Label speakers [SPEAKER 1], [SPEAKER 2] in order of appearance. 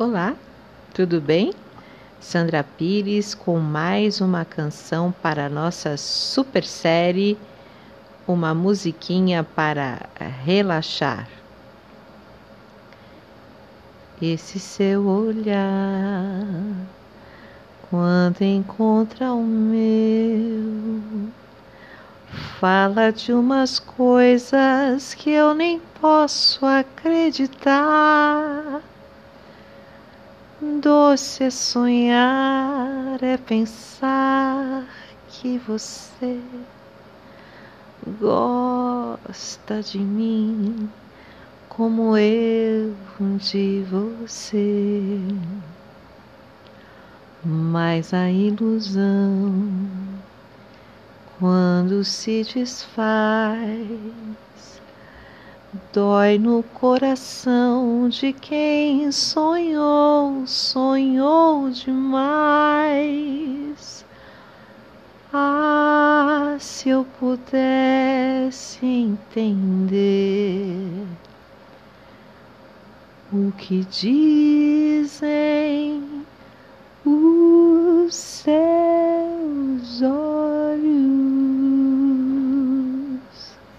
[SPEAKER 1] Olá, tudo bem? Sandra Pires com mais uma canção para a nossa super série, uma musiquinha para relaxar. Esse seu olhar, quando encontra o meu, fala de umas coisas que eu nem posso acreditar Doce é sonhar, é pensar que você gosta de mim como eu de você. Mas a ilusão, quando se desfaz, Dói no coração de quem sonhou, sonhou demais. Ah, se eu pudesse entender o que dizem os seus olhos.